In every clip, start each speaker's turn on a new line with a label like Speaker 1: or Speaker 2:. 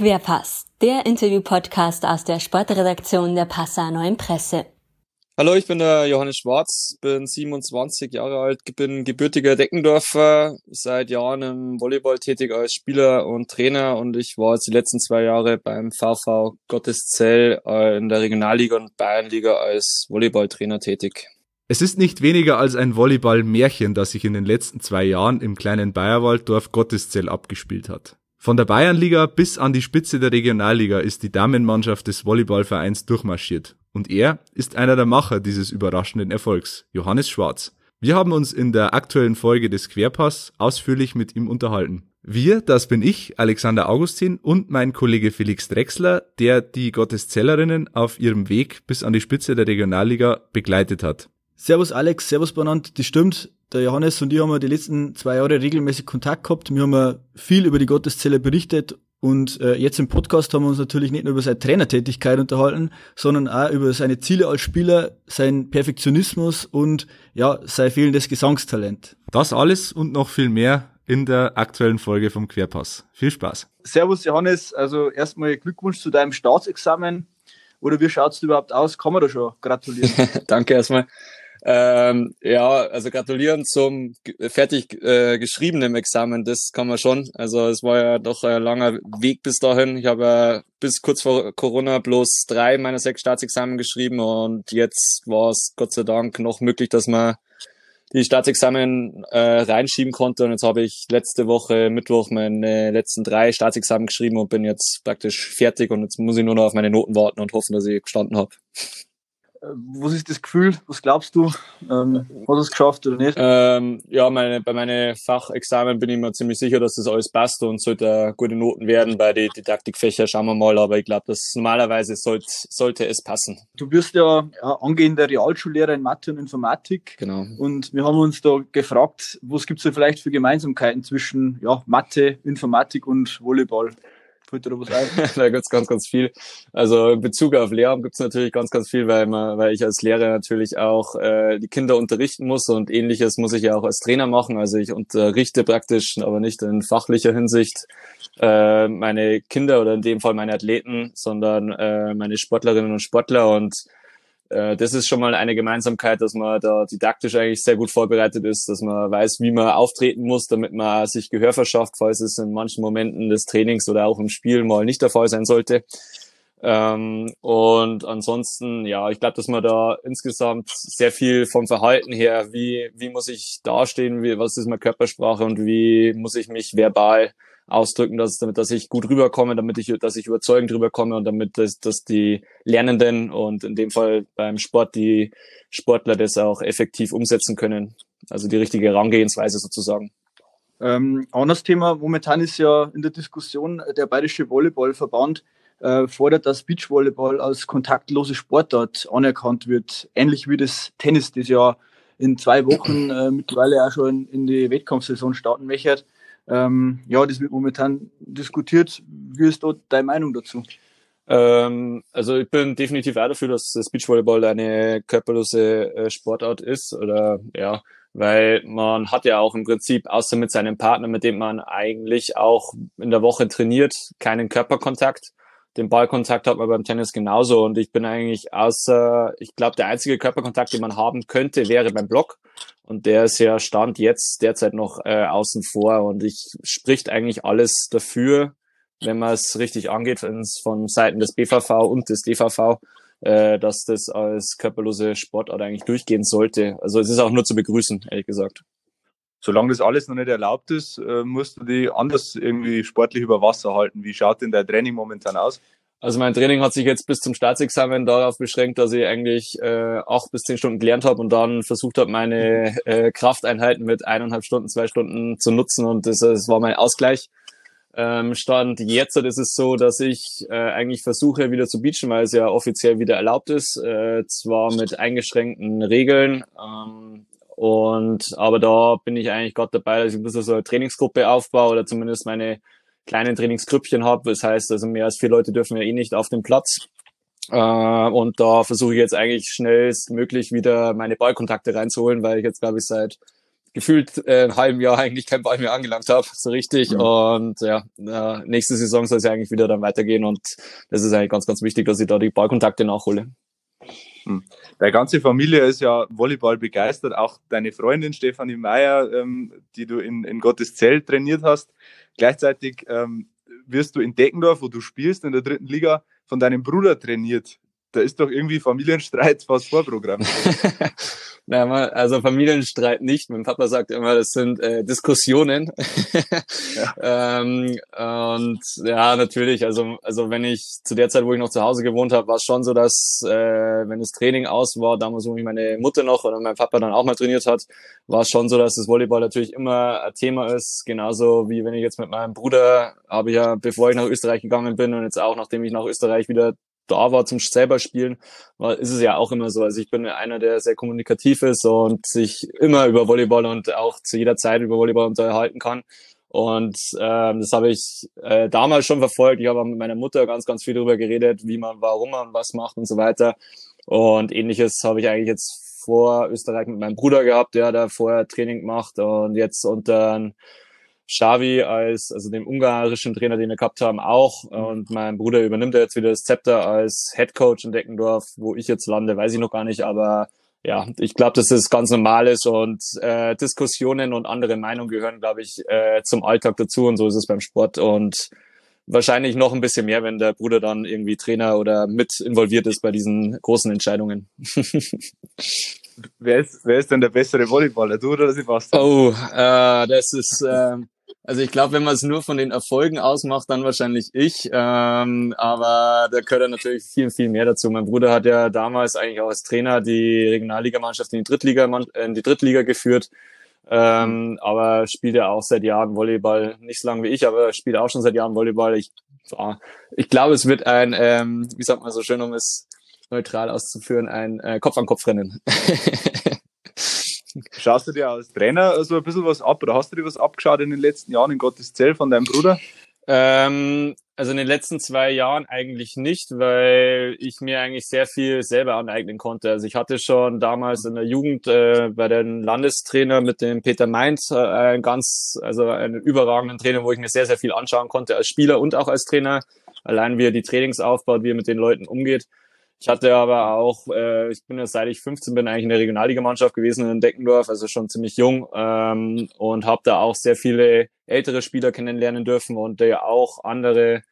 Speaker 1: Querpass, der Interview-Podcast aus der Sportredaktion der Passauer Neuen Presse.
Speaker 2: Hallo, ich bin der Johannes Schwarz, bin 27 Jahre alt, bin gebürtiger Deckendorfer, seit Jahren im Volleyball tätig als Spieler und Trainer und ich war jetzt die letzten zwei Jahre beim VV Gotteszell in der Regionalliga und Bayernliga als Volleyballtrainer tätig.
Speaker 3: Es ist nicht weniger als ein Volleyball-Märchen, das sich in den letzten zwei Jahren im kleinen Bayerwalddorf Gotteszell abgespielt hat. Von der Bayernliga bis an die Spitze der Regionalliga ist die Damenmannschaft des Volleyballvereins durchmarschiert. Und er ist einer der Macher dieses überraschenden Erfolgs, Johannes Schwarz. Wir haben uns in der aktuellen Folge des Querpass ausführlich mit ihm unterhalten. Wir, das bin ich, Alexander Augustin und mein Kollege Felix Drexler, der die Gotteszellerinnen auf ihrem Weg bis an die Spitze der Regionalliga begleitet hat.
Speaker 4: Servus Alex, Servus Bonant, das stimmt der Johannes und ich haben ja die letzten zwei Jahre regelmäßig Kontakt gehabt. Wir haben ja viel über die Gotteszelle berichtet und äh, jetzt im Podcast haben wir uns natürlich nicht nur über seine Trainertätigkeit unterhalten, sondern auch über seine Ziele als Spieler, seinen Perfektionismus und ja, sein fehlendes Gesangstalent.
Speaker 3: Das alles und noch viel mehr in der aktuellen Folge vom Querpass. Viel Spaß.
Speaker 4: Servus Johannes, also erstmal Glückwunsch zu deinem Staatsexamen. Oder wie schaut's überhaupt aus? Kann man da schon gratulieren?
Speaker 2: Danke erstmal. Ähm, ja, also gratulieren zum fertig äh, geschriebenen Examen, das kann man schon. Also es war ja doch ein langer Weg bis dahin. Ich habe ja bis kurz vor Corona bloß drei meiner sechs Staatsexamen geschrieben und jetzt war es Gott sei Dank noch möglich, dass man die Staatsexamen äh, reinschieben konnte und jetzt habe ich letzte Woche Mittwoch meine letzten drei Staatsexamen geschrieben und bin jetzt praktisch fertig und jetzt muss ich nur noch auf meine Noten warten und hoffen, dass ich gestanden habe.
Speaker 4: Was ist das Gefühl? Was glaubst du? Ähm, hast du es geschafft oder nicht?
Speaker 2: Ähm, ja, meine, bei meinen Fachexamen bin ich mir ziemlich sicher, dass das alles passt und sollte gute Noten werden. Bei den Didaktikfächern schauen wir mal, aber ich glaube, dass normalerweise sollte, sollte es passen.
Speaker 4: Du bist ja, ja angehender Realschullehrer in Mathe und Informatik.
Speaker 2: Genau.
Speaker 4: Und wir haben uns da gefragt, was gibt es da vielleicht für Gemeinsamkeiten zwischen ja, Mathe, Informatik und Volleyball?
Speaker 2: Fällt dir da was ein? da gibt's ganz, ganz viel. Also in Bezug auf Lehramt gibt's natürlich ganz, ganz viel, weil man, weil ich als Lehrer natürlich auch äh, die Kinder unterrichten muss und ähnliches muss ich ja auch als Trainer machen. Also ich unterrichte praktisch, aber nicht in fachlicher Hinsicht äh, meine Kinder oder in dem Fall meine Athleten, sondern äh, meine Sportlerinnen und Sportler und äh, das ist schon mal eine Gemeinsamkeit, dass man da didaktisch eigentlich sehr gut vorbereitet ist, dass man weiß, wie man auftreten muss, damit man sich Gehör verschafft, falls es in manchen Momenten des Trainings oder auch im Spiel mal nicht der Fall sein sollte. Ähm, und ansonsten, ja, ich glaube, dass man da insgesamt sehr viel vom Verhalten her, wie, wie muss ich dastehen, wie, was ist meine Körpersprache und wie muss ich mich verbal ausdrücken, dass, damit, dass ich gut rüberkomme, damit ich, dass ich überzeugend rüberkomme und damit, dass, dass die Lernenden und in dem Fall beim Sport die Sportler das auch effektiv umsetzen können. Also die richtige Herangehensweise sozusagen.
Speaker 4: Ähm, anderes Thema, momentan ist ja in der Diskussion der Bayerische Volleyballverband äh, fordert, dass Beachvolleyball als kontaktlose Sportart anerkannt wird, ähnlich wie das Tennis, das ja in zwei Wochen äh, mittlerweile auch schon in, in die Wettkampfsaison starten möchte. Ähm, ja, das wird momentan diskutiert. Wie ist dort deine Meinung dazu?
Speaker 2: Ähm, also ich bin definitiv auch dafür, dass das Beachvolleyball eine körperlose äh, Sportart ist oder ja, weil man hat ja auch im Prinzip außer mit seinem Partner, mit dem man eigentlich auch in der Woche trainiert, keinen Körperkontakt. Den Ballkontakt hat man beim Tennis genauso und ich bin eigentlich außer, ich glaube, der einzige Körperkontakt, den man haben könnte, wäre beim Block. Und der ist ja Stand jetzt derzeit noch äh, außen vor und ich spricht eigentlich alles dafür, wenn man es richtig angeht, von Seiten des BVV und des DVV, äh, dass das als körperlose Sportart eigentlich durchgehen sollte. Also es ist auch nur zu begrüßen, ehrlich gesagt.
Speaker 5: Solange das alles noch nicht erlaubt ist, äh, musst du die anders irgendwie sportlich über Wasser halten. Wie schaut denn dein Training momentan aus?
Speaker 2: Also mein Training hat sich jetzt bis zum Staatsexamen darauf beschränkt, dass ich eigentlich äh, acht bis zehn Stunden gelernt habe und dann versucht habe, meine äh, Krafteinheiten mit eineinhalb Stunden, zwei Stunden zu nutzen und das, das war mein Ausgleich. Ähm, Stand jetzt ist es so, dass ich äh, eigentlich versuche, wieder zu beachen, weil es ja offiziell wieder erlaubt ist, äh, zwar mit eingeschränkten Regeln. Ähm, und aber da bin ich eigentlich gerade dabei, dass ich ein bisschen so eine Trainingsgruppe aufbaue oder zumindest meine kleinen Trainingsgrüppchen habe. Das heißt, also mehr als vier Leute dürfen ja eh nicht auf den Platz. Äh, und da versuche ich jetzt eigentlich schnellstmöglich wieder meine Ballkontakte reinzuholen, weil ich jetzt, glaube ich, seit gefühlt äh, ein halben Jahr eigentlich kein Ball mehr angelangt habe, so richtig. Mhm. Und ja, äh, nächste Saison soll es ja eigentlich wieder dann weitergehen und das ist eigentlich ganz, ganz wichtig, dass ich da die Ballkontakte nachhole.
Speaker 5: Hm. Deine ganze Familie ist ja Volleyball begeistert, auch deine Freundin Stefanie Meyer, ähm, die du in, in Gottes Zelt trainiert hast. Gleichzeitig ähm, wirst du in Deckendorf, wo du spielst, in der dritten Liga, von deinem Bruder trainiert da ist doch irgendwie Familienstreit fast Vorprogramm.
Speaker 2: also Familienstreit nicht. Mein Papa sagt immer, das sind äh, Diskussionen. ja. ähm, und ja, natürlich. Also also wenn ich zu der Zeit, wo ich noch zu Hause gewohnt habe, war es schon so, dass äh, wenn das Training aus war, damals wo mich meine Mutter noch oder mein Papa dann auch mal trainiert hat, war es schon so, dass das Volleyball natürlich immer ein Thema ist. Genauso wie wenn ich jetzt mit meinem Bruder, habe ich ja, bevor ich nach Österreich gegangen bin und jetzt auch nachdem ich nach Österreich wieder da war zum selber spielen, war, ist es ja auch immer so. Also ich bin einer, der sehr kommunikativ ist und sich immer über Volleyball und auch zu jeder Zeit über Volleyball unterhalten kann. Und ähm, das habe ich äh, damals schon verfolgt. Ich habe mit meiner Mutter ganz, ganz viel darüber geredet, wie man, warum man was macht und so weiter. Und ähnliches habe ich eigentlich jetzt vor Österreich mit meinem Bruder gehabt, der da vorher Training gemacht und jetzt unter Xavi als, also dem ungarischen Trainer, den wir gehabt haben, auch. Und mein Bruder übernimmt jetzt wieder das Zepter als Head Coach in Deckendorf. Wo ich jetzt lande, weiß ich noch gar nicht, aber ja, ich glaube, dass das ganz normal ist und äh, Diskussionen und andere Meinungen gehören, glaube ich, äh, zum Alltag dazu und so ist es beim Sport und wahrscheinlich noch ein bisschen mehr, wenn der Bruder dann irgendwie Trainer oder mit involviert ist bei diesen großen Entscheidungen.
Speaker 5: wer, ist, wer ist denn der bessere Volleyballer, du oder Sebastian?
Speaker 2: Oh, äh, das ist äh, also ich glaube, wenn man es nur von den Erfolgen ausmacht, dann wahrscheinlich ich. Ähm, aber da gehört ja natürlich viel, viel mehr dazu. Mein Bruder hat ja damals eigentlich auch als Trainer die Regionalligamannschaft in die Drittliga, in die Drittliga geführt. Ähm, aber spielt ja auch seit Jahren Volleyball, nicht so lange wie ich, aber spielt auch schon seit Jahren Volleyball. Ich, ja, ich glaube, es wird ein, ähm, wie sagt man so schön, um es neutral auszuführen, ein äh, Kopf-an-Kopf-Rennen.
Speaker 5: Schaust du dir als Trainer so ein bisschen was ab oder hast du dir was abgeschaut in den letzten Jahren in Gottes Zell von deinem Bruder?
Speaker 2: Ähm, also in den letzten zwei Jahren eigentlich nicht, weil ich mir eigentlich sehr viel selber aneignen konnte. Also ich hatte schon damals in der Jugend äh, bei den Landestrainer mit dem Peter Mainz äh, einen ganz, also einen überragenden Trainer, wo ich mir sehr, sehr viel anschauen konnte als Spieler und auch als Trainer. Allein wie er die Trainings aufbaut, wie er mit den Leuten umgeht. Ich hatte aber auch, äh, ich bin ja seit ich 15 bin eigentlich in der Regionalligamannschaft gewesen in Deckendorf, also schon ziemlich jung ähm, und habe da auch sehr viele ältere Spieler kennenlernen dürfen und die auch andere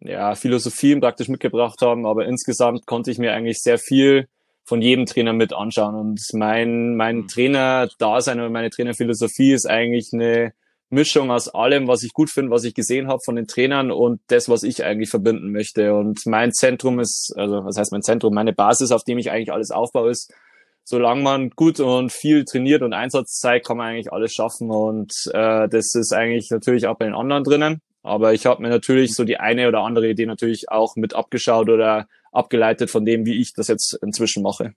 Speaker 2: ja, Philosophien praktisch mitgebracht haben. Aber insgesamt konnte ich mir eigentlich sehr viel von jedem Trainer mit anschauen. Und mein, mein mhm. Trainer-Dasein oder meine Trainerphilosophie ist eigentlich eine Mischung aus allem, was ich gut finde, was ich gesehen habe von den Trainern und das, was ich eigentlich verbinden möchte. Und mein Zentrum ist, also was heißt mein Zentrum, meine Basis, auf dem ich eigentlich alles aufbaue, ist, solange man gut und viel trainiert und Einsatz zeigt, kann man eigentlich alles schaffen. Und äh, das ist eigentlich natürlich auch bei den anderen drinnen. Aber ich habe mir natürlich so die eine oder andere Idee natürlich auch mit abgeschaut oder abgeleitet von dem, wie ich das jetzt inzwischen mache.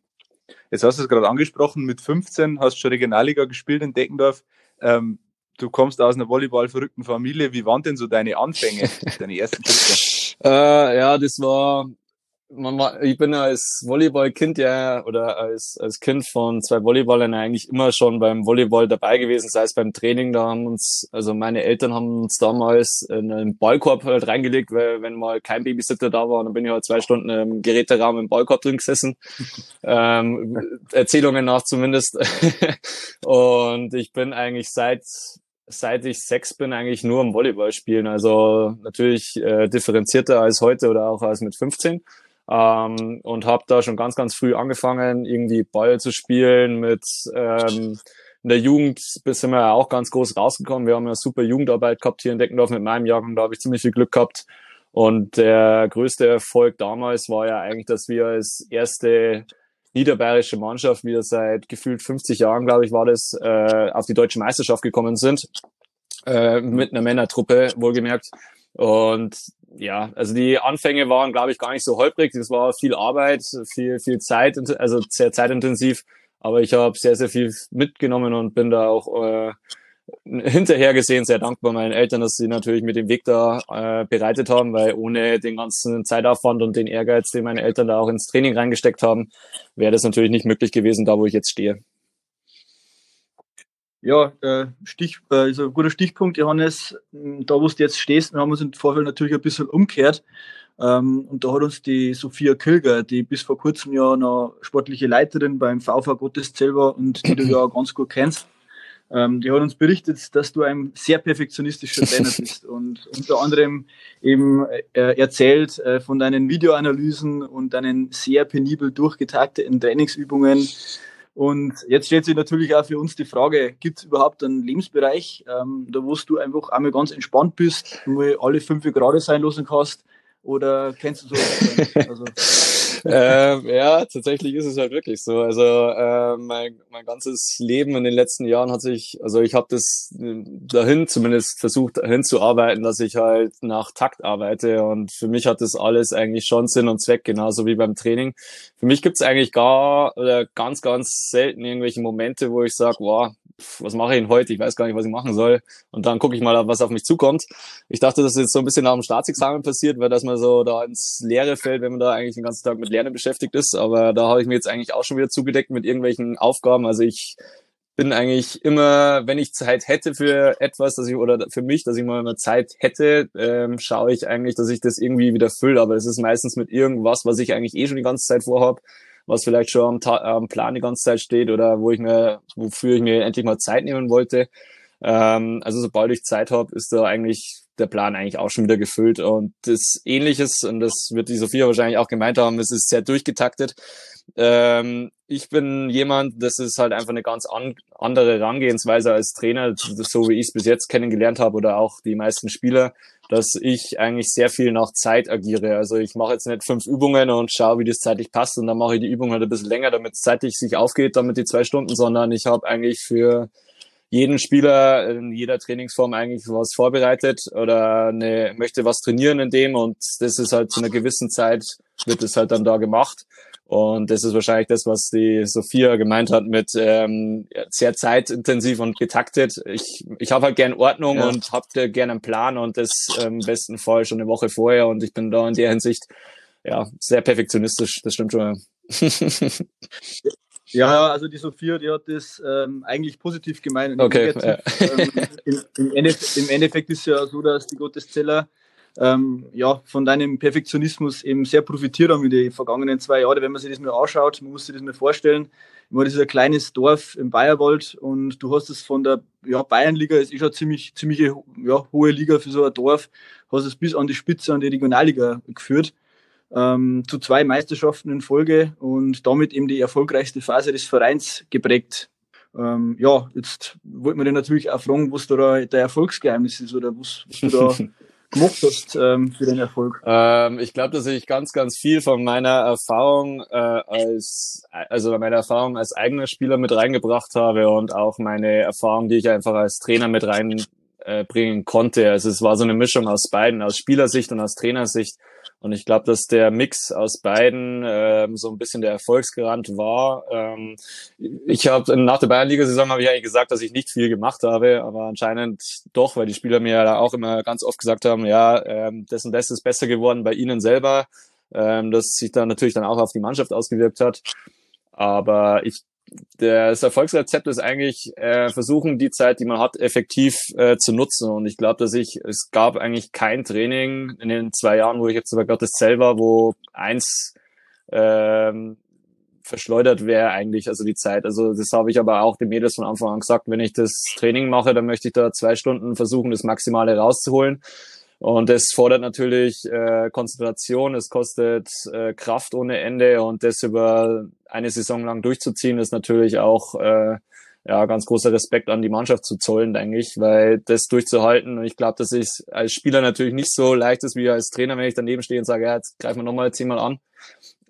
Speaker 5: Jetzt hast du es gerade angesprochen, mit 15 hast du schon Regionalliga gespielt in Deckendorf. Ähm, du kommst aus einer Volleyball-verrückten Familie. Wie waren denn so deine Anfänge, deine ersten Schritte?
Speaker 2: äh, ja, das war, man war, ich bin als Volleyballkind ja oder als, als Kind von zwei Volleyballern eigentlich immer schon beim Volleyball dabei gewesen, sei es beim Training, da haben uns, also meine Eltern haben uns damals in einen Ballkorb halt reingelegt, weil wenn mal kein Babysitter da war, dann bin ich halt zwei Stunden im Geräteraum im Ballkorb drin gesessen. ähm, Erzählungen nach zumindest. und ich bin eigentlich seit seit ich sechs bin, eigentlich nur am Volleyball spielen. Also natürlich äh, differenzierter als heute oder auch als mit 15. Ähm, und habe da schon ganz, ganz früh angefangen, irgendwie Ball zu spielen. Mit ähm, in der Jugend sind wir ja auch ganz groß rausgekommen. Wir haben ja super Jugendarbeit gehabt hier in Deckendorf mit meinem Jahrgang. Da habe ich ziemlich viel Glück gehabt. Und der größte Erfolg damals war ja eigentlich, dass wir als erste niederbayerische Mannschaft wieder seit gefühlt 50 Jahren, glaube ich, war das, äh, auf die deutsche Meisterschaft gekommen sind. Äh, mit einer Männertruppe, wohlgemerkt. Und ja, also die Anfänge waren, glaube ich, gar nicht so holprig. Das war viel Arbeit, viel, viel Zeit, also sehr zeitintensiv. Aber ich habe sehr, sehr viel mitgenommen und bin da auch äh, hinterher gesehen sehr dankbar meinen Eltern, dass sie natürlich mit dem Weg da äh, bereitet haben, weil ohne den ganzen Zeitaufwand und den Ehrgeiz, den meine Eltern da auch ins Training reingesteckt haben, wäre das natürlich nicht möglich gewesen, da wo ich jetzt stehe.
Speaker 4: Ja, äh, Stich, äh, also ein guter Stichpunkt, Johannes. Da, wo du jetzt stehst, wir haben uns im Vorfeld natürlich ein bisschen umgekehrt. Ähm, und da hat uns die Sophia Kilger, die bis vor kurzem ja noch sportliche Leiterin beim VV Gotteszell war und die du ja ganz gut kennst, ähm, die hat uns berichtet, dass du ein sehr perfektionistischer Trainer bist und unter anderem eben äh, erzählt äh, von deinen Videoanalysen und deinen sehr penibel durchgetakteten Trainingsübungen. Und jetzt stellt sich natürlich auch für uns die Frage, gibt es überhaupt einen Lebensbereich, ähm, da wo du einfach einmal ganz entspannt bist, nur alle fünf Grad sein lassen kannst, oder kennst du so? Also,
Speaker 2: ähm, ja, tatsächlich ist es halt wirklich so. Also äh, mein, mein ganzes Leben in den letzten Jahren hat sich, also ich habe das dahin zumindest versucht hinzuarbeiten, dass ich halt nach Takt arbeite und für mich hat das alles eigentlich schon Sinn und Zweck, genauso wie beim Training. Für mich gibt's eigentlich gar oder ganz, ganz selten irgendwelche Momente, wo ich sage, wow, was mache ich denn heute? Ich weiß gar nicht, was ich machen soll. Und dann gucke ich mal, was auf mich zukommt. Ich dachte, dass jetzt so ein bisschen nach dem Staatsexamen passiert, weil dass man so da ins Leere fällt, wenn man da eigentlich den ganzen Tag mit Lernen beschäftigt ist. Aber da habe ich mir jetzt eigentlich auch schon wieder zugedeckt mit irgendwelchen Aufgaben. Also ich bin eigentlich immer, wenn ich Zeit hätte für etwas, dass ich oder für mich, dass ich mal eine Zeit hätte, ähm, schaue ich eigentlich, dass ich das irgendwie wieder fülle. Aber es ist meistens mit irgendwas, was ich eigentlich eh schon die ganze Zeit vorhabe was vielleicht schon am, am Plan die ganze Zeit steht oder wo ich mir, wofür ich mir endlich mal Zeit nehmen wollte. Ähm, also sobald ich Zeit habe, ist da eigentlich der Plan eigentlich auch schon wieder gefüllt. Und das Ähnliches, und das wird die Sophia wahrscheinlich auch gemeint haben, es ist sehr durchgetaktet. Ähm, ich bin jemand, das ist halt einfach eine ganz an, andere Herangehensweise als Trainer, so wie ich es bis jetzt kennengelernt habe oder auch die meisten Spieler, dass ich eigentlich sehr viel nach Zeit agiere. Also ich mache jetzt nicht fünf Übungen und schaue, wie das zeitlich passt und dann mache ich die Übung halt ein bisschen länger, damit es zeitlich sich aufgeht, damit die zwei Stunden, sondern ich habe eigentlich für jeden Spieler in jeder Trainingsform eigentlich was vorbereitet oder eine, möchte was trainieren in dem und das ist halt zu einer gewissen Zeit wird es halt dann da gemacht. Und das ist wahrscheinlich das, was die Sophia gemeint hat mit ähm, sehr zeitintensiv und getaktet. Ich, ich habe halt gern Ordnung ja. und habe gern einen Plan und das ähm, im besten Fall schon eine Woche vorher. Und ich bin da in der Hinsicht ja sehr perfektionistisch. Das stimmt schon.
Speaker 4: Ja, also die Sophia, die hat das ähm, eigentlich positiv gemeint.
Speaker 2: Okay. Ja.
Speaker 4: Ähm, im, im, Endeffekt, Im Endeffekt ist ja so, dass die Gotteszeller ähm, ja, von deinem Perfektionismus eben sehr profitiert haben in den vergangenen zwei Jahren. Wenn man sich das mal anschaut, man muss sich das mal vorstellen. Ich meine, das ist ein kleines Dorf im Bayerwald und du hast es von der ja, Bayernliga, ist schon ziemlich, ziemlich ja, hohe Liga für so ein Dorf, hast es bis an die Spitze, an die Regionalliga geführt. Ähm, zu zwei Meisterschaften in Folge und damit eben die erfolgreichste Phase des Vereins geprägt. Ähm, ja, jetzt wollte man dir natürlich auch fragen, was da der Erfolgsgeheimnis ist oder was, was du da gemacht hast ähm, für den Erfolg?
Speaker 2: Ähm, ich glaube, dass ich ganz, ganz viel von meiner Erfahrung äh, als, also meiner Erfahrung als eigener Spieler mit reingebracht habe und auch meine Erfahrung, die ich einfach als Trainer mit reinbringen konnte. Also es war so eine Mischung aus beiden, aus Spielersicht und aus Trainersicht. Und ich glaube, dass der Mix aus beiden ähm, so ein bisschen der Erfolgsgarant war. Ähm, ich habe nach der Bayernliga-Saison habe ich eigentlich gesagt, dass ich nicht viel gemacht habe, aber anscheinend doch, weil die Spieler mir ja auch immer ganz oft gesagt haben, ja, ähm, das und ist besser geworden bei ihnen selber, ähm, das sich dann natürlich dann auch auf die Mannschaft ausgewirkt hat. Aber ich das Erfolgsrezept ist eigentlich äh, versuchen, die Zeit, die man hat, effektiv äh, zu nutzen. Und ich glaube, dass ich, es gab eigentlich kein Training in den zwei Jahren, wo ich jetzt über Gottes selber, wo eins ähm, verschleudert wäre eigentlich, also die Zeit. Also das habe ich aber auch den Mädels von Anfang an gesagt, wenn ich das Training mache, dann möchte ich da zwei Stunden versuchen, das Maximale rauszuholen. Und das fordert natürlich äh, Konzentration, es kostet äh, Kraft ohne Ende und das über eine Saison lang durchzuziehen, ist natürlich auch äh, ja, ganz großer Respekt an die Mannschaft zu zollen, denke ich, weil das durchzuhalten, und ich glaube, dass ich als Spieler natürlich nicht so leicht ist wie als Trainer, wenn ich daneben stehe und sage, ja, jetzt greifen wir nochmal zehnmal an.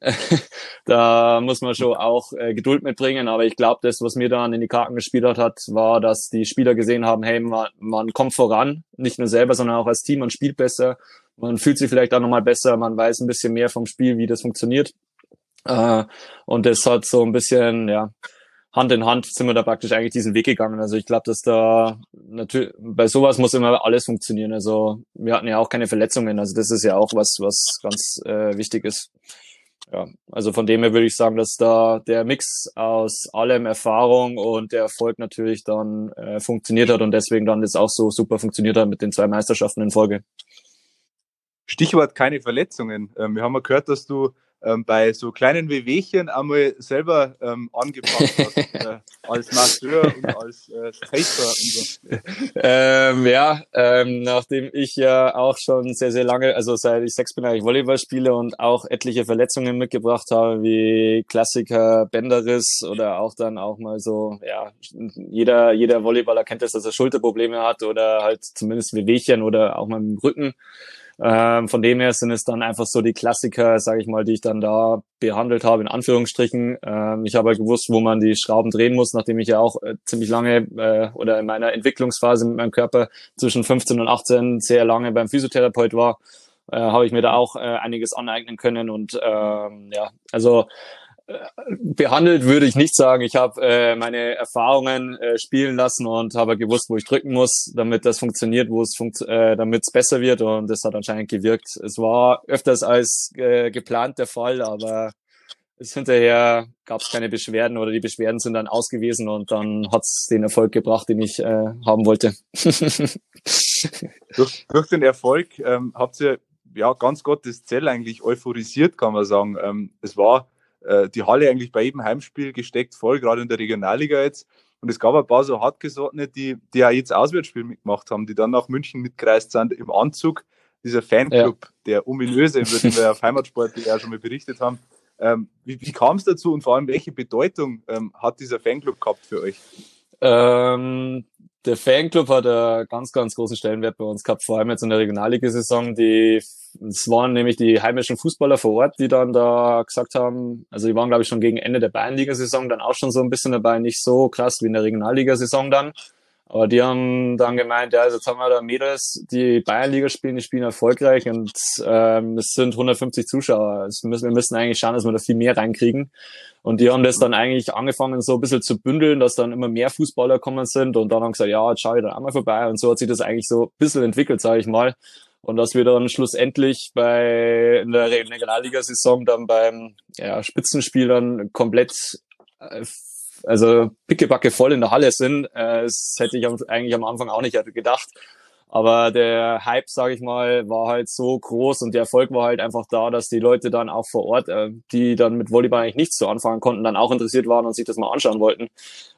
Speaker 2: da muss man schon auch äh, Geduld mitbringen. Aber ich glaube, das, was mir dann in die Karten gespielt hat, war, dass die Spieler gesehen haben, hey, man, man kommt voran, nicht nur selber, sondern auch als Team, man spielt besser, man fühlt sich vielleicht auch nochmal besser, man weiß ein bisschen mehr vom Spiel, wie das funktioniert. Äh, und das hat so ein bisschen, ja, Hand in Hand sind wir da praktisch eigentlich diesen Weg gegangen. Also ich glaube, dass da natürlich bei sowas muss immer alles funktionieren. Also wir hatten ja auch keine Verletzungen. Also das ist ja auch was, was ganz äh, wichtig ist. Ja, also von dem her würde ich sagen, dass da der Mix aus allem Erfahrung und der Erfolg natürlich dann äh, funktioniert hat und deswegen dann das auch so super funktioniert hat mit den zwei Meisterschaften in Folge.
Speaker 5: Stichwort keine Verletzungen. Ähm, wir haben ja gehört, dass du ähm, bei so kleinen Wehwehchen einmal selber ähm, angepasst hast, äh, als Masseur und als äh, Taper und
Speaker 2: so. Ähm, ja, ähm, nachdem ich ja auch schon sehr, sehr lange, also seit ich sechs bin, eigentlich Volleyball spiele und auch etliche Verletzungen mitgebracht habe, wie Klassiker, Bänderriss oder auch dann auch mal so, ja, jeder, jeder Volleyballer kennt das, dass er Schulterprobleme hat oder halt zumindest Wehwehchen oder auch mal im Rücken. Ähm, von dem her sind es dann einfach so die Klassiker, sage ich mal, die ich dann da behandelt habe, in Anführungsstrichen. Ähm, ich habe halt gewusst, wo man die Schrauben drehen muss, nachdem ich ja auch äh, ziemlich lange äh, oder in meiner Entwicklungsphase mit meinem Körper zwischen 15 und 18 sehr lange beim Physiotherapeut war, äh, habe ich mir da auch äh, einiges aneignen können. Und ähm, ja, also behandelt würde ich nicht sagen. Ich habe äh, meine Erfahrungen äh, spielen lassen und habe gewusst, wo ich drücken muss, damit das funktioniert, wo es funkt, äh, damit es besser wird und das hat anscheinend gewirkt. Es war öfters als äh, geplant der Fall, aber es hinterher gab es keine Beschwerden oder die Beschwerden sind dann ausgewiesen und dann hat es den Erfolg gebracht, den ich äh, haben wollte.
Speaker 5: durch, durch den Erfolg ähm, habt ihr ja ganz Gottes Zell eigentlich euphorisiert, kann man sagen. Ähm, es war äh, die Halle eigentlich bei jedem Heimspiel gesteckt voll, gerade in der Regionalliga jetzt. Und es gab ein paar so hartgesottene, die, die ja jetzt Auswärtsspiel mitgemacht haben, die dann nach München mitgereist sind im Anzug. Dieser Fanclub, ja. der ominöse, über den wir auf Heimatsport ja schon mal berichtet haben. Ähm, wie wie kam es dazu und vor allem, welche Bedeutung ähm, hat dieser Fanclub gehabt für euch?
Speaker 2: Ähm, der Fanclub hat einen ganz, ganz großen Stellenwert bei uns gehabt, vor allem jetzt in der Regionalliga-Saison. Die, es waren nämlich die heimischen Fußballer vor Ort, die dann da gesagt haben, also die waren, glaube ich, schon gegen Ende der Bayernliga-Saison dann auch schon so ein bisschen dabei, nicht so krass wie in der Regionalliga-Saison dann. Aber die haben dann gemeint, ja, also jetzt haben wir da Mädels, die Bayernliga spielen, die spielen erfolgreich und ähm, es sind 150 Zuschauer. Also wir müssen eigentlich schauen, dass wir da viel mehr reinkriegen. Und die haben das dann eigentlich angefangen, so ein bisschen zu bündeln, dass dann immer mehr Fußballer kommen sind und dann haben gesagt, ja, jetzt schau ich dann einmal vorbei. Und so hat sich das eigentlich so ein bisschen entwickelt, sage ich mal. Und dass wir dann schlussendlich bei in der Regionalliga-Saison dann beim ja, Spitzenspiel dann komplett äh, also pickebacke voll in der Halle sind. Äh, das hätte ich eigentlich am Anfang auch nicht gedacht. Aber der Hype, sage ich mal, war halt so groß und der Erfolg war halt einfach da, dass die Leute dann auch vor Ort, äh, die dann mit Volleyball eigentlich nichts zu anfangen konnten, dann auch interessiert waren und sich das mal anschauen wollten.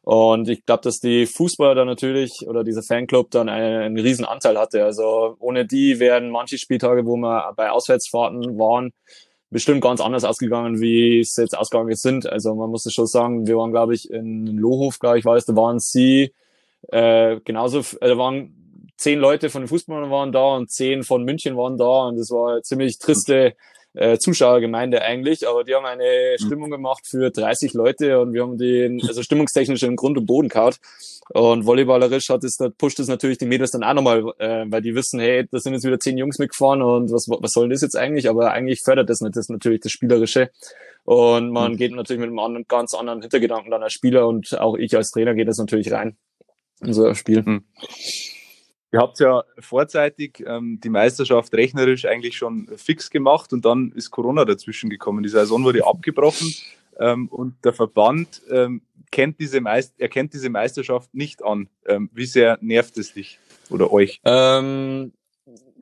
Speaker 2: Und ich glaube, dass die Fußballer dann natürlich oder dieser Fanclub dann einen, einen riesen Anteil hatte. Also ohne die wären manche Spieltage, wo wir bei Auswärtsfahrten waren, bestimmt ganz anders ausgegangen, wie es jetzt ausgegangen sind. Also man muss es schon sagen, wir waren, glaube ich, in Lohhof, glaube ich, weiß, da waren sie äh, genauso, äh, da waren zehn Leute von den Fußballern waren da und zehn von München waren da und es war eine ziemlich triste äh, Zuschauergemeinde eigentlich, aber die haben eine mhm. Stimmung gemacht für 30 Leute und wir haben den, also stimmungstechnisch in Grund und Boden kaut. Und volleyballerisch hat es, pusht es natürlich die Mädels dann auch nochmal, äh, weil die wissen, hey, da sind jetzt wieder zehn Jungs mitgefahren und was, was soll das jetzt eigentlich? Aber eigentlich fördert das, das natürlich das Spielerische. Und man mhm. geht natürlich mit einem anderen, ganz anderen Hintergedanken dann als Spieler und auch ich als Trainer geht das natürlich rein in so ein Spiel. Mhm.
Speaker 5: Ihr habt ja vorzeitig ähm, die Meisterschaft rechnerisch eigentlich schon fix gemacht und dann ist Corona dazwischen gekommen. Die Saison wurde abgebrochen ähm, und der Verband ähm, kennt diese erkennt diese Meisterschaft nicht an. Ähm, wie sehr nervt es dich oder euch?
Speaker 2: Ähm,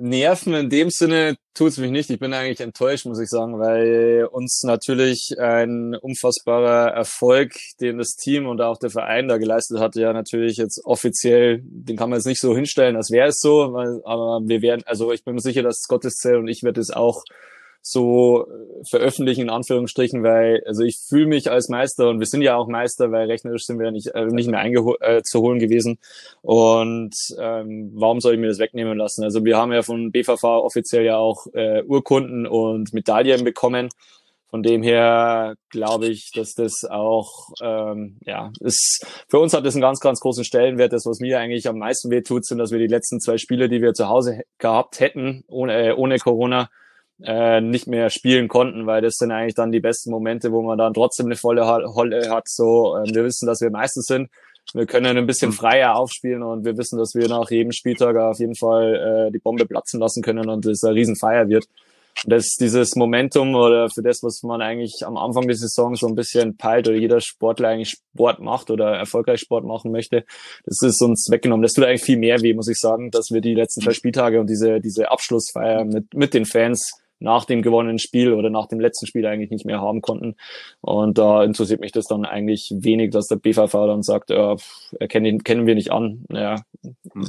Speaker 2: nerven in dem Sinne tut's mich nicht. Ich bin eigentlich enttäuscht, muss ich sagen, weil uns natürlich ein unfassbarer Erfolg, den das Team und auch der Verein da geleistet hat, ja natürlich jetzt offiziell, den kann man jetzt nicht so hinstellen, als wäre es so, weil, aber wir werden, also ich bin mir sicher, dass Gotteszell und ich werde es auch so äh, veröffentlichen, in Anführungsstrichen, weil, also ich fühle mich als Meister und wir sind ja auch Meister, weil rechnerisch sind wir ja nicht, äh, nicht mehr einzuholen äh, gewesen. Und ähm, warum soll ich mir das wegnehmen lassen? Also wir haben ja von BVV offiziell ja auch äh, Urkunden und Medaillen bekommen. Von dem her glaube ich, dass das auch, ähm, ja, ist, für uns hat das einen ganz, ganz großen Stellenwert. Das, was mir eigentlich am meisten wehtut, sind, dass wir die letzten zwei Spiele, die wir zu Hause gehabt hätten, ohne, äh, ohne Corona, äh, nicht mehr spielen konnten, weil das sind eigentlich dann die besten Momente, wo man dann trotzdem eine volle Holle hat. So, äh, wir wissen, dass wir meistens sind. Wir können ein bisschen mhm. freier aufspielen und wir wissen, dass wir nach jedem Spieltag auf jeden Fall äh, die Bombe platzen lassen können und es eine Riesenfeier wird. das dieses Momentum oder für das, was man eigentlich am Anfang der Saison so ein bisschen peilt oder jeder Sportler eigentlich Sport macht oder erfolgreich Sport machen möchte, das ist uns weggenommen. Das tut eigentlich viel mehr weh, muss ich sagen, dass wir die letzten zwei Spieltage und diese, diese Abschlussfeier mit, mit den Fans nach dem gewonnenen Spiel oder nach dem letzten Spiel eigentlich nicht mehr haben konnten. Und da interessiert mich das dann eigentlich wenig, dass der BVV dann sagt, äh, kennen, kennen wir nicht an. Ja,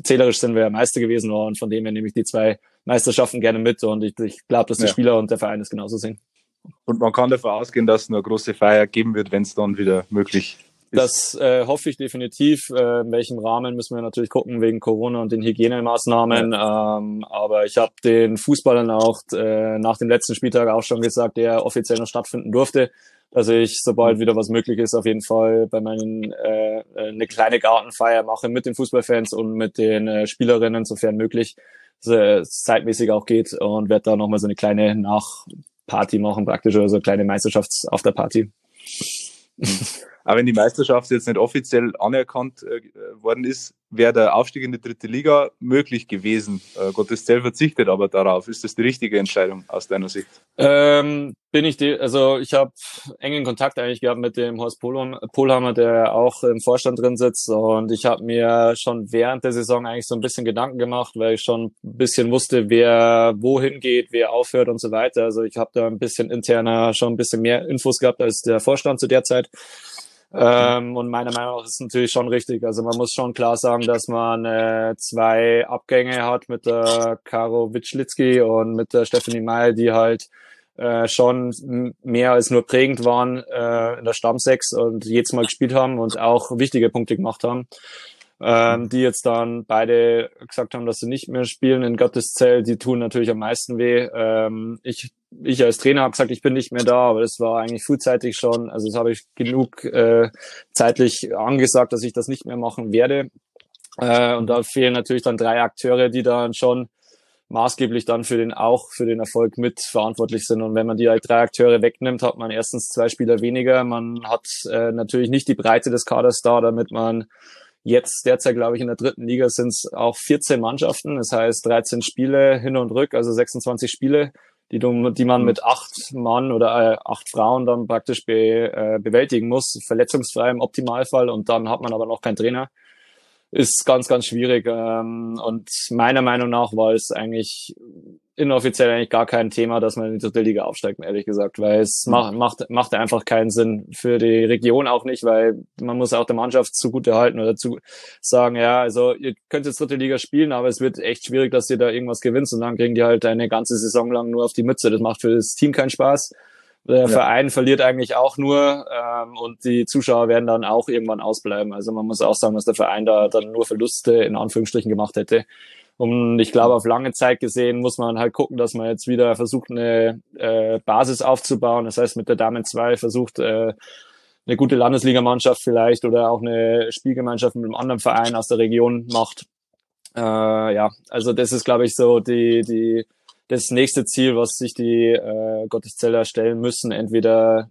Speaker 2: zählerisch sind wir ja Meister gewesen und von dem her nehme ich die zwei Meisterschaften gerne mit und ich, ich glaube, dass die ja. Spieler und der Verein es genauso sehen.
Speaker 5: Und man kann davon ausgehen, dass es eine große Feier geben wird, wenn es dann wieder möglich
Speaker 2: das äh, hoffe ich definitiv. Äh, in welchem Rahmen müssen wir natürlich gucken wegen Corona und den Hygienemaßnahmen. Ja. Ähm, aber ich habe den Fußballern auch äh, nach dem letzten Spieltag auch schon gesagt, der offiziell noch stattfinden durfte, dass ich, sobald wieder was möglich ist, auf jeden Fall bei meinen äh, eine kleine Gartenfeier mache mit den Fußballfans und mit den äh, Spielerinnen, sofern möglich, so, zeitmäßig auch geht und werde da nochmal so eine kleine Nachparty machen praktisch oder so eine kleine Meisterschafts auf der Party.
Speaker 5: Aber wenn die Meisterschaft jetzt nicht offiziell anerkannt äh, worden ist, wäre der Aufstieg in die dritte Liga möglich gewesen. Äh, Gotteszell verzichtet aber darauf. Ist das die richtige Entscheidung aus deiner Sicht?
Speaker 2: Ähm, bin ich die, also ich habe engen Kontakt eigentlich gehabt mit dem Horst Polhammer, der auch im Vorstand drin sitzt und ich habe mir schon während der Saison eigentlich so ein bisschen Gedanken gemacht, weil ich schon ein bisschen wusste, wer wohin geht, wer aufhört und so weiter. Also ich habe da ein bisschen interner schon ein bisschen mehr Infos gehabt als der Vorstand zu der Zeit. Ähm, und meiner Meinung nach ist es natürlich schon richtig. Also man muss schon klar sagen, dass man äh, zwei Abgänge hat mit der Karo Witschlitzki und mit der Stephanie May, die halt äh, schon mehr als nur prägend waren äh, in der Stammsechs und jedes Mal gespielt haben und auch wichtige Punkte gemacht haben. Ähm, die jetzt dann beide gesagt haben, dass sie nicht mehr spielen in Gottes Zell, die tun natürlich am meisten weh. Ähm, ich ich als Trainer habe gesagt, ich bin nicht mehr da, aber das war eigentlich frühzeitig schon. Also das habe ich genug äh, zeitlich angesagt, dass ich das nicht mehr machen werde. Äh, und da fehlen natürlich dann drei Akteure, die dann schon maßgeblich dann für den auch für den Erfolg mit verantwortlich sind. Und wenn man die halt drei Akteure wegnimmt, hat man erstens zwei Spieler weniger. Man hat äh, natürlich nicht die Breite des Kaders da, damit man jetzt derzeit, glaube ich, in der dritten Liga sind es auch 14 Mannschaften. Das heißt 13 Spiele hin und rück, also 26 Spiele die, du, die man mhm. mit acht Mann oder äh, acht Frauen dann praktisch be, äh, bewältigen muss, verletzungsfrei im Optimalfall und dann hat man aber noch keinen Trainer ist ganz, ganz schwierig. Ähm, und meiner Meinung nach war es eigentlich inoffiziell eigentlich gar kein Thema, dass man in die dritte Liga aufsteigt, ehrlich gesagt, weil es mhm. macht, macht, macht einfach keinen Sinn für die Region auch nicht, weil man muss auch der Mannschaft zugute halten oder zu sagen, ja, also ihr könnt jetzt dritte Liga spielen, aber es wird echt schwierig, dass ihr da irgendwas gewinnt und dann kriegen die halt eine ganze Saison lang nur auf die Mütze. Das macht für das Team keinen Spaß. Der ja. Verein verliert eigentlich auch nur ähm, und die Zuschauer werden dann auch irgendwann ausbleiben. Also man muss auch sagen, dass der Verein da dann nur Verluste in Anführungsstrichen gemacht hätte. Und ich glaube, auf lange Zeit gesehen muss man halt gucken, dass man jetzt wieder versucht, eine äh, Basis aufzubauen. Das heißt, mit der Damen 2 versucht, äh, eine gute Landesligamannschaft vielleicht oder auch eine Spielgemeinschaft mit einem anderen Verein aus der Region macht. Äh, ja, also das ist, glaube ich, so die, die das nächste Ziel, was sich die äh, Gotteszeller stellen müssen, entweder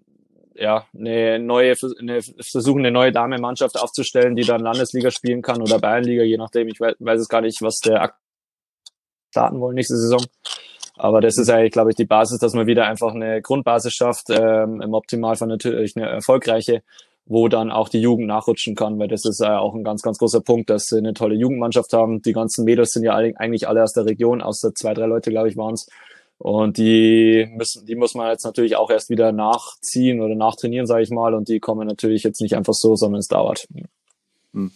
Speaker 2: ja, eine neue, eine, versuchen eine neue Damenmannschaft aufzustellen, die dann Landesliga spielen kann oder Bayernliga, je nachdem. Ich weiß, weiß es gar nicht, was der starten wollen nächste Saison. Aber das ist eigentlich, glaube ich, die Basis, dass man wieder einfach eine Grundbasis schafft, ähm, im Optimalfall natürlich eine erfolgreiche wo dann auch die Jugend nachrutschen kann, weil das ist ja auch ein ganz, ganz großer Punkt, dass sie eine tolle Jugendmannschaft haben. Die ganzen Mädels sind ja eigentlich alle aus der Region, außer zwei, drei Leute, glaube ich, waren es. Und die müssen, die muss man jetzt natürlich auch erst wieder nachziehen oder nachtrainieren, sage ich mal. Und die kommen natürlich jetzt nicht einfach so, sondern es dauert.
Speaker 5: Hm.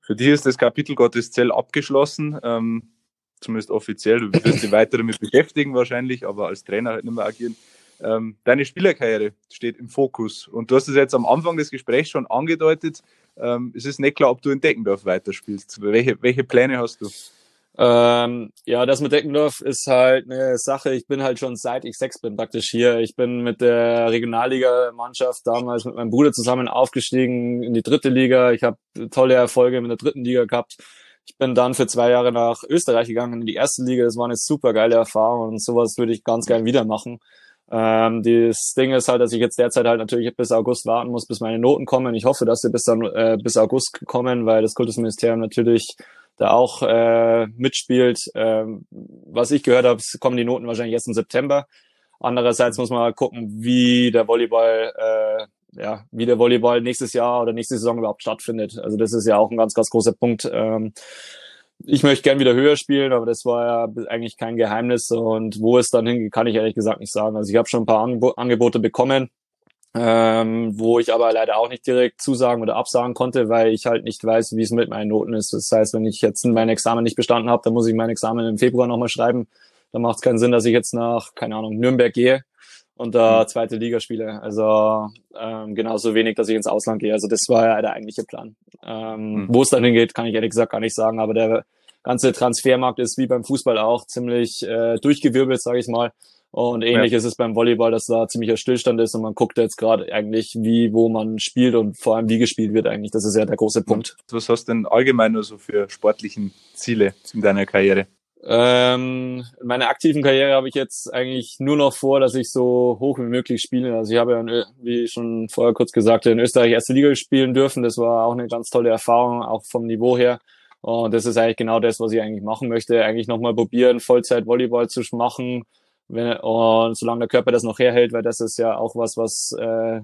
Speaker 5: Für dich ist das Kapitel Gottes Zell abgeschlossen, ähm, zumindest offiziell. Du wirst dich weiter damit beschäftigen wahrscheinlich, aber als Trainer halt nicht mehr agieren. Ähm, deine Spielerkarriere steht im Fokus. Und du hast es jetzt am Anfang des Gesprächs schon angedeutet. Ähm, es ist nicht klar, ob du in Deckendorf weiterspielst. Welche, welche Pläne hast du?
Speaker 2: Ähm, ja, das mit Deckendorf ist halt eine Sache. Ich bin halt schon seit ich sechs bin praktisch hier. Ich bin mit der Regionalliga-Mannschaft damals mit meinem Bruder zusammen aufgestiegen in die dritte Liga. Ich habe tolle Erfolge mit der dritten Liga gehabt. Ich bin dann für zwei Jahre nach Österreich gegangen in die erste Liga. Das war eine super geile Erfahrung und sowas würde ich ganz gerne wieder machen. Ähm, das Ding ist halt, dass ich jetzt derzeit halt natürlich bis August warten muss, bis meine Noten kommen. Ich hoffe, dass sie bis dann äh, bis August kommen, weil das Kultusministerium natürlich der auch äh, mitspielt. Ähm, was ich gehört habe, kommen die Noten wahrscheinlich erst im September. Andererseits muss man mal gucken, wie der Volleyball, äh, ja, wie der Volleyball nächstes Jahr oder nächste Saison überhaupt stattfindet. Also das ist ja auch ein ganz, ganz großer Punkt. Ähm, ich möchte gern wieder höher spielen, aber das war ja eigentlich kein Geheimnis. Und wo es dann hingeht, kann ich ehrlich gesagt nicht sagen. Also ich habe schon ein paar Angebote bekommen, ähm, wo ich aber leider auch nicht direkt zusagen oder absagen konnte, weil ich halt nicht weiß, wie es mit meinen Noten ist. Das heißt, wenn ich jetzt mein Examen nicht bestanden habe, dann muss ich mein Examen im Februar nochmal schreiben. Dann macht es keinen Sinn, dass ich jetzt nach, keine Ahnung, Nürnberg gehe und da mhm. zweite Liga spiele. Also ähm, genauso wenig, dass ich ins Ausland gehe. Also das war ja der eigentliche Plan. Ähm, mhm. Wo es dann hingeht, kann ich ehrlich gesagt gar nicht sagen. Aber der ganze Transfermarkt ist wie beim Fußball auch ziemlich äh, durchgewirbelt, sage ich mal. Und ähnlich ja. ist es beim Volleyball, dass da ziemlicher Stillstand ist und man guckt jetzt gerade eigentlich, wie, wo man spielt und vor allem wie gespielt wird eigentlich. Das ist ja der große Punkt.
Speaker 5: Was hast du denn allgemein nur so für sportlichen Ziele in deiner Karriere?
Speaker 2: Ähm, meine aktiven Karriere habe ich jetzt eigentlich nur noch vor, dass ich so hoch wie möglich spiele. Also ich habe ja, wie schon vorher kurz gesagt, in Österreich erste Liga spielen dürfen. Das war auch eine ganz tolle Erfahrung, auch vom Niveau her. Und das ist eigentlich genau das, was ich eigentlich machen möchte. Eigentlich nochmal probieren, Vollzeit Volleyball zu machen. Wenn, und solange der Körper das noch herhält, weil das ist ja auch was, was äh,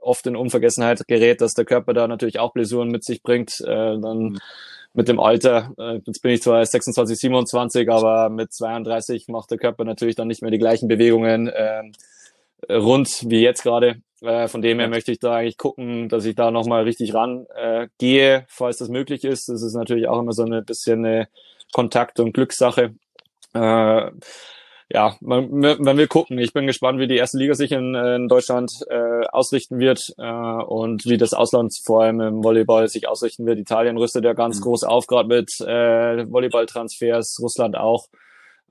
Speaker 2: oft in Unvergessenheit gerät, dass der Körper da natürlich auch Blessuren mit sich bringt, äh, dann mhm mit dem Alter, äh, jetzt bin ich zwar 26, 27, aber mit 32 macht der Körper natürlich dann nicht mehr die gleichen Bewegungen äh, rund wie jetzt gerade. Äh, von dem her möchte ich da eigentlich gucken, dass ich da nochmal richtig ran äh, gehe, falls das möglich ist. Das ist natürlich auch immer so ein bisschen eine Kontakt- und Glückssache. Äh, ja, man, man will gucken. Ich bin gespannt, wie die erste Liga sich in, in Deutschland äh, ausrichten wird äh, und wie das Ausland vor allem im Volleyball sich ausrichten wird. Italien rüstet ja ganz mhm. groß auf, gerade mit äh, Volleyballtransfers, Russland auch.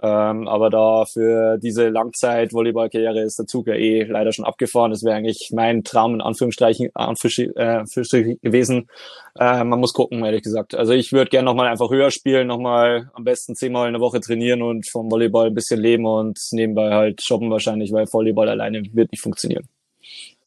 Speaker 2: Ähm, aber da für diese Langzeit-Volleyball-Karriere ist der Zug ja eh leider schon abgefahren. Das wäre eigentlich mein Traum in Anführungsstrichen, Anführungsstrichen äh, gewesen. Äh, man muss gucken, ehrlich gesagt. Also ich würde gerne nochmal einfach höher spielen, nochmal am besten zehnmal in der Woche trainieren und vom Volleyball ein bisschen leben und nebenbei halt shoppen wahrscheinlich, weil Volleyball alleine wird nicht funktionieren.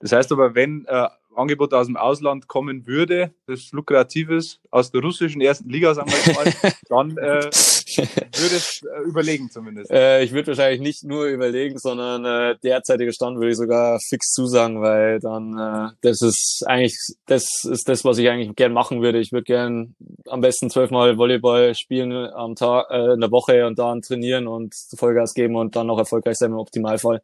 Speaker 5: Das heißt aber, wenn äh, Angebot aus dem Ausland kommen würde, das lukratives aus der russischen ersten Liga, sagen wir mal, dann äh, würde es äh, überlegen zumindest.
Speaker 2: Äh, ich würde wahrscheinlich nicht nur überlegen, sondern äh, derzeitiger Stand würde ich sogar fix zusagen, weil dann äh, das ist eigentlich das ist das, was ich eigentlich gern machen würde. Ich würde gern am besten zwölfmal Volleyball spielen am Tag äh, in der Woche und dann trainieren und Vollgas geben und dann noch erfolgreich sein im Optimalfall.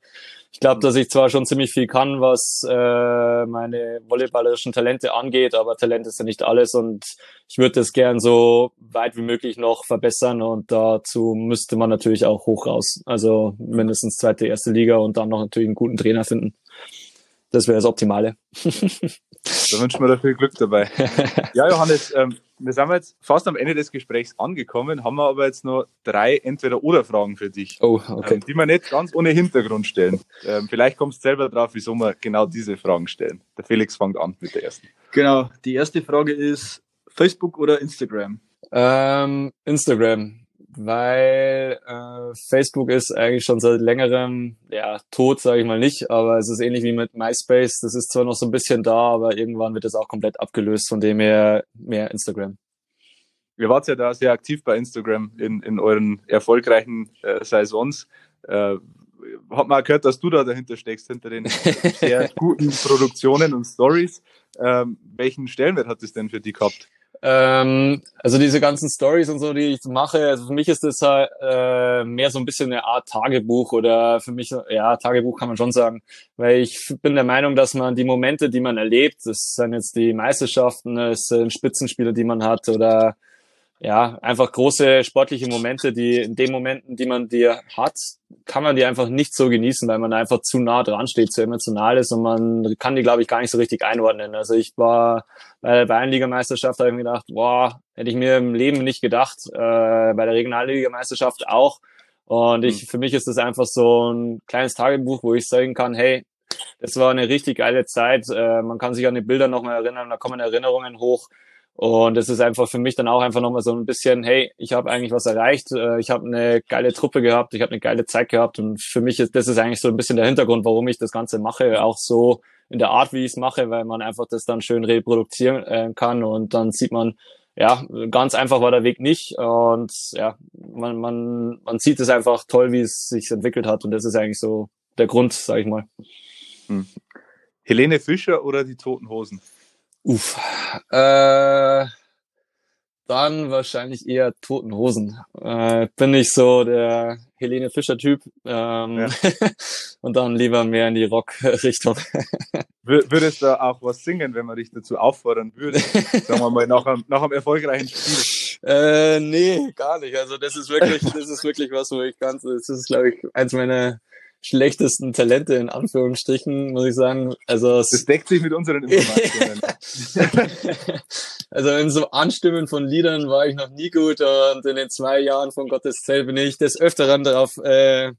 Speaker 2: Ich glaube, dass ich zwar schon ziemlich viel kann, was äh, meine volleyballerischen Talente angeht, aber Talent ist ja nicht alles und ich würde das gern so weit wie möglich noch verbessern und dazu müsste man natürlich auch hoch raus. Also mindestens zweite, erste Liga und dann noch natürlich einen guten Trainer finden. Das wäre das Optimale.
Speaker 5: Da wünschen wir dir viel Glück dabei. Ja, Johannes, ähm, wir sind jetzt fast am Ende des Gesprächs angekommen, haben wir aber jetzt noch drei Entweder-Oder-Fragen für dich,
Speaker 2: oh, okay.
Speaker 5: ähm, die wir nicht ganz ohne Hintergrund stellen. Ähm, vielleicht kommst du selber drauf, wieso wir genau diese Fragen stellen. Der Felix fängt an mit der ersten.
Speaker 4: Genau, die erste Frage ist Facebook oder Instagram?
Speaker 2: Ähm, Instagram weil äh, Facebook ist eigentlich schon seit längerem ja tot, sage ich mal nicht, aber es ist ähnlich wie mit MySpace. Das ist zwar noch so ein bisschen da, aber irgendwann wird es auch komplett abgelöst, von dem her mehr Instagram.
Speaker 5: Ihr wart ja da sehr aktiv bei Instagram in, in euren erfolgreichen äh, Saisons. Äh, hat man gehört, dass du da dahinter steckst, hinter den sehr guten Produktionen und Stories. Ähm, welchen Stellenwert hat es denn für die gehabt?
Speaker 2: Ähm, also diese ganzen Stories und so, die ich mache, also für mich ist das halt äh, mehr so ein bisschen eine Art Tagebuch oder für mich, ja, Tagebuch kann man schon sagen, weil ich bin der Meinung, dass man die Momente, die man erlebt, das sind jetzt die Meisterschaften, das sind Spitzenspiele, die man hat oder ja, einfach große sportliche Momente, die in den Momenten, die man dir hat, kann man die einfach nicht so genießen, weil man einfach zu nah dran steht, zu emotional ist und man kann die, glaube ich, gar nicht so richtig einordnen. Also ich war bei der Bayernligameisterschaft, habe ich mir gedacht, boah, hätte ich mir im Leben nicht gedacht, äh, bei der Regionalligameisterschaft auch. Und ich, mhm. für mich ist das einfach so ein kleines Tagebuch, wo ich sagen kann, hey, das war eine richtig geile Zeit. Äh, man kann sich an die Bilder nochmal erinnern, da kommen Erinnerungen hoch. Und es ist einfach für mich dann auch einfach nochmal so ein bisschen, hey, ich habe eigentlich was erreicht, äh, ich habe eine geile Truppe gehabt, ich habe eine geile Zeit gehabt und für mich ist das ist eigentlich so ein bisschen der Hintergrund, warum ich das Ganze mache, auch so in der Art, wie ich es mache, weil man einfach das dann schön reproduzieren äh, kann und dann sieht man, ja, ganz einfach war der Weg nicht. Und ja, man, man, man sieht es einfach toll, wie es sich entwickelt hat. Und das ist eigentlich so der Grund, sage ich mal.
Speaker 5: Hm. Helene Fischer oder die Toten Hosen?
Speaker 2: Uff. Äh, dann wahrscheinlich eher Toten Hosen. Äh, bin ich so der Helene Fischer-Typ. Ähm, ja. und dann lieber mehr in die Rock-Richtung.
Speaker 5: Würdest du auch was singen, wenn man dich dazu auffordern würde? Sagen wir mal, nach einem, nach einem erfolgreichen Spiel.
Speaker 2: Äh, nee, gar nicht. Also das ist wirklich, das ist wirklich was, wo ich ganz, das ist, glaube ich, eins meiner schlechtesten Talente in Anführungsstrichen, muss ich sagen. Also
Speaker 5: das deckt sich mit unseren Informationen.
Speaker 2: also in so Anstimmen von Liedern war ich noch nie gut und in den zwei Jahren von Gottes Zell bin ich des Öfteren darauf äh,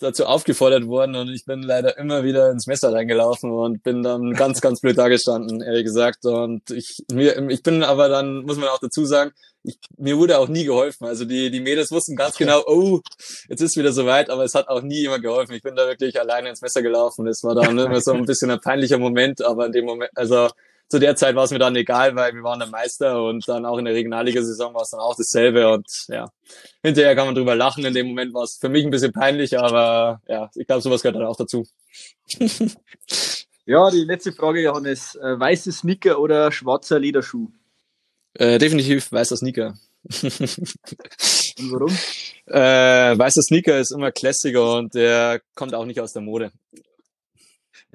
Speaker 2: dazu aufgefordert worden und ich bin leider immer wieder ins Messer reingelaufen und bin dann ganz, ganz blöd dagestanden, ehrlich gesagt. Und ich, mir, ich bin aber dann, muss man auch dazu sagen, ich, mir wurde auch nie geholfen. Also die, die Mädels wussten ganz genau, oh, jetzt ist wieder soweit, aber es hat auch nie jemand geholfen. Ich bin da wirklich alleine ins Messer gelaufen. Es war dann immer so ein bisschen ein peinlicher Moment, aber in dem Moment, also zu der Zeit war es mir dann egal, weil wir waren der Meister und dann auch in der Regionalliga-Saison war es dann auch dasselbe und ja, hinterher kann man drüber lachen. In dem Moment war es für mich ein bisschen peinlich, aber ja, ich glaube, sowas gehört dann auch dazu.
Speaker 4: ja, die letzte Frage, Johannes. Äh, weiße Sneaker oder schwarzer Lederschuh?
Speaker 2: Äh, definitiv weißer Sneaker.
Speaker 4: und warum?
Speaker 2: Äh, weißer Sneaker ist immer klassiker und der kommt auch nicht aus der Mode.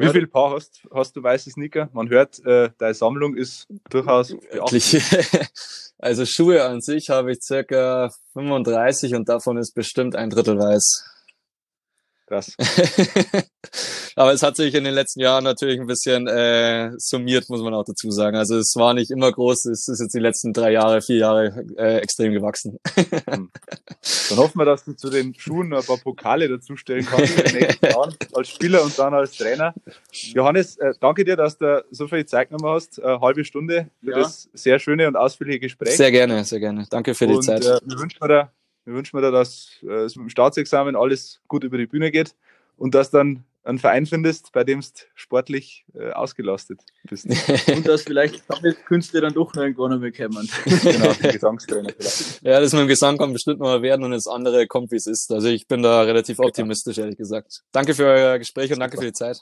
Speaker 5: Wie viel Paar hast, hast du weiße Sneaker? Man hört, äh, deine Sammlung ist durchaus
Speaker 2: Also Schuhe an sich habe ich circa 35 und davon ist bestimmt ein Drittel weiß.
Speaker 5: Krass.
Speaker 2: Aber es hat sich in den letzten Jahren natürlich ein bisschen äh, summiert, muss man auch dazu sagen. Also es war nicht immer groß, es ist jetzt die letzten drei Jahre, vier Jahre äh, extrem gewachsen.
Speaker 5: Hm. Dann hoffen wir, dass du zu den Schuhen ein paar Pokale dazustellen kannst in den nächsten Jahren als Spieler und dann als Trainer. Johannes, äh, danke dir, dass du so viel Zeit genommen hast, eine halbe Stunde für ja. das sehr schöne und ausführliche Gespräch.
Speaker 2: Sehr gerne, sehr gerne. Danke für die und, Zeit.
Speaker 5: Äh, wir wünschen dir wir wünschen mir da, dass äh, es mit dem Staatsexamen alles gut über die Bühne geht und dass dann einen Verein findest, bei dem du sportlich äh, ausgelastet bist.
Speaker 4: und dass vielleicht Künstler dann doch noch irgendwann einmal kommen. genau,
Speaker 2: Gesangstrainer vielleicht. Ja, das mit dem Gesang kann bestimmt noch werden und das andere kommt, wie es ist. Also ich bin da relativ optimistisch, ehrlich gesagt. Danke für euer Gespräch und danke für die Zeit.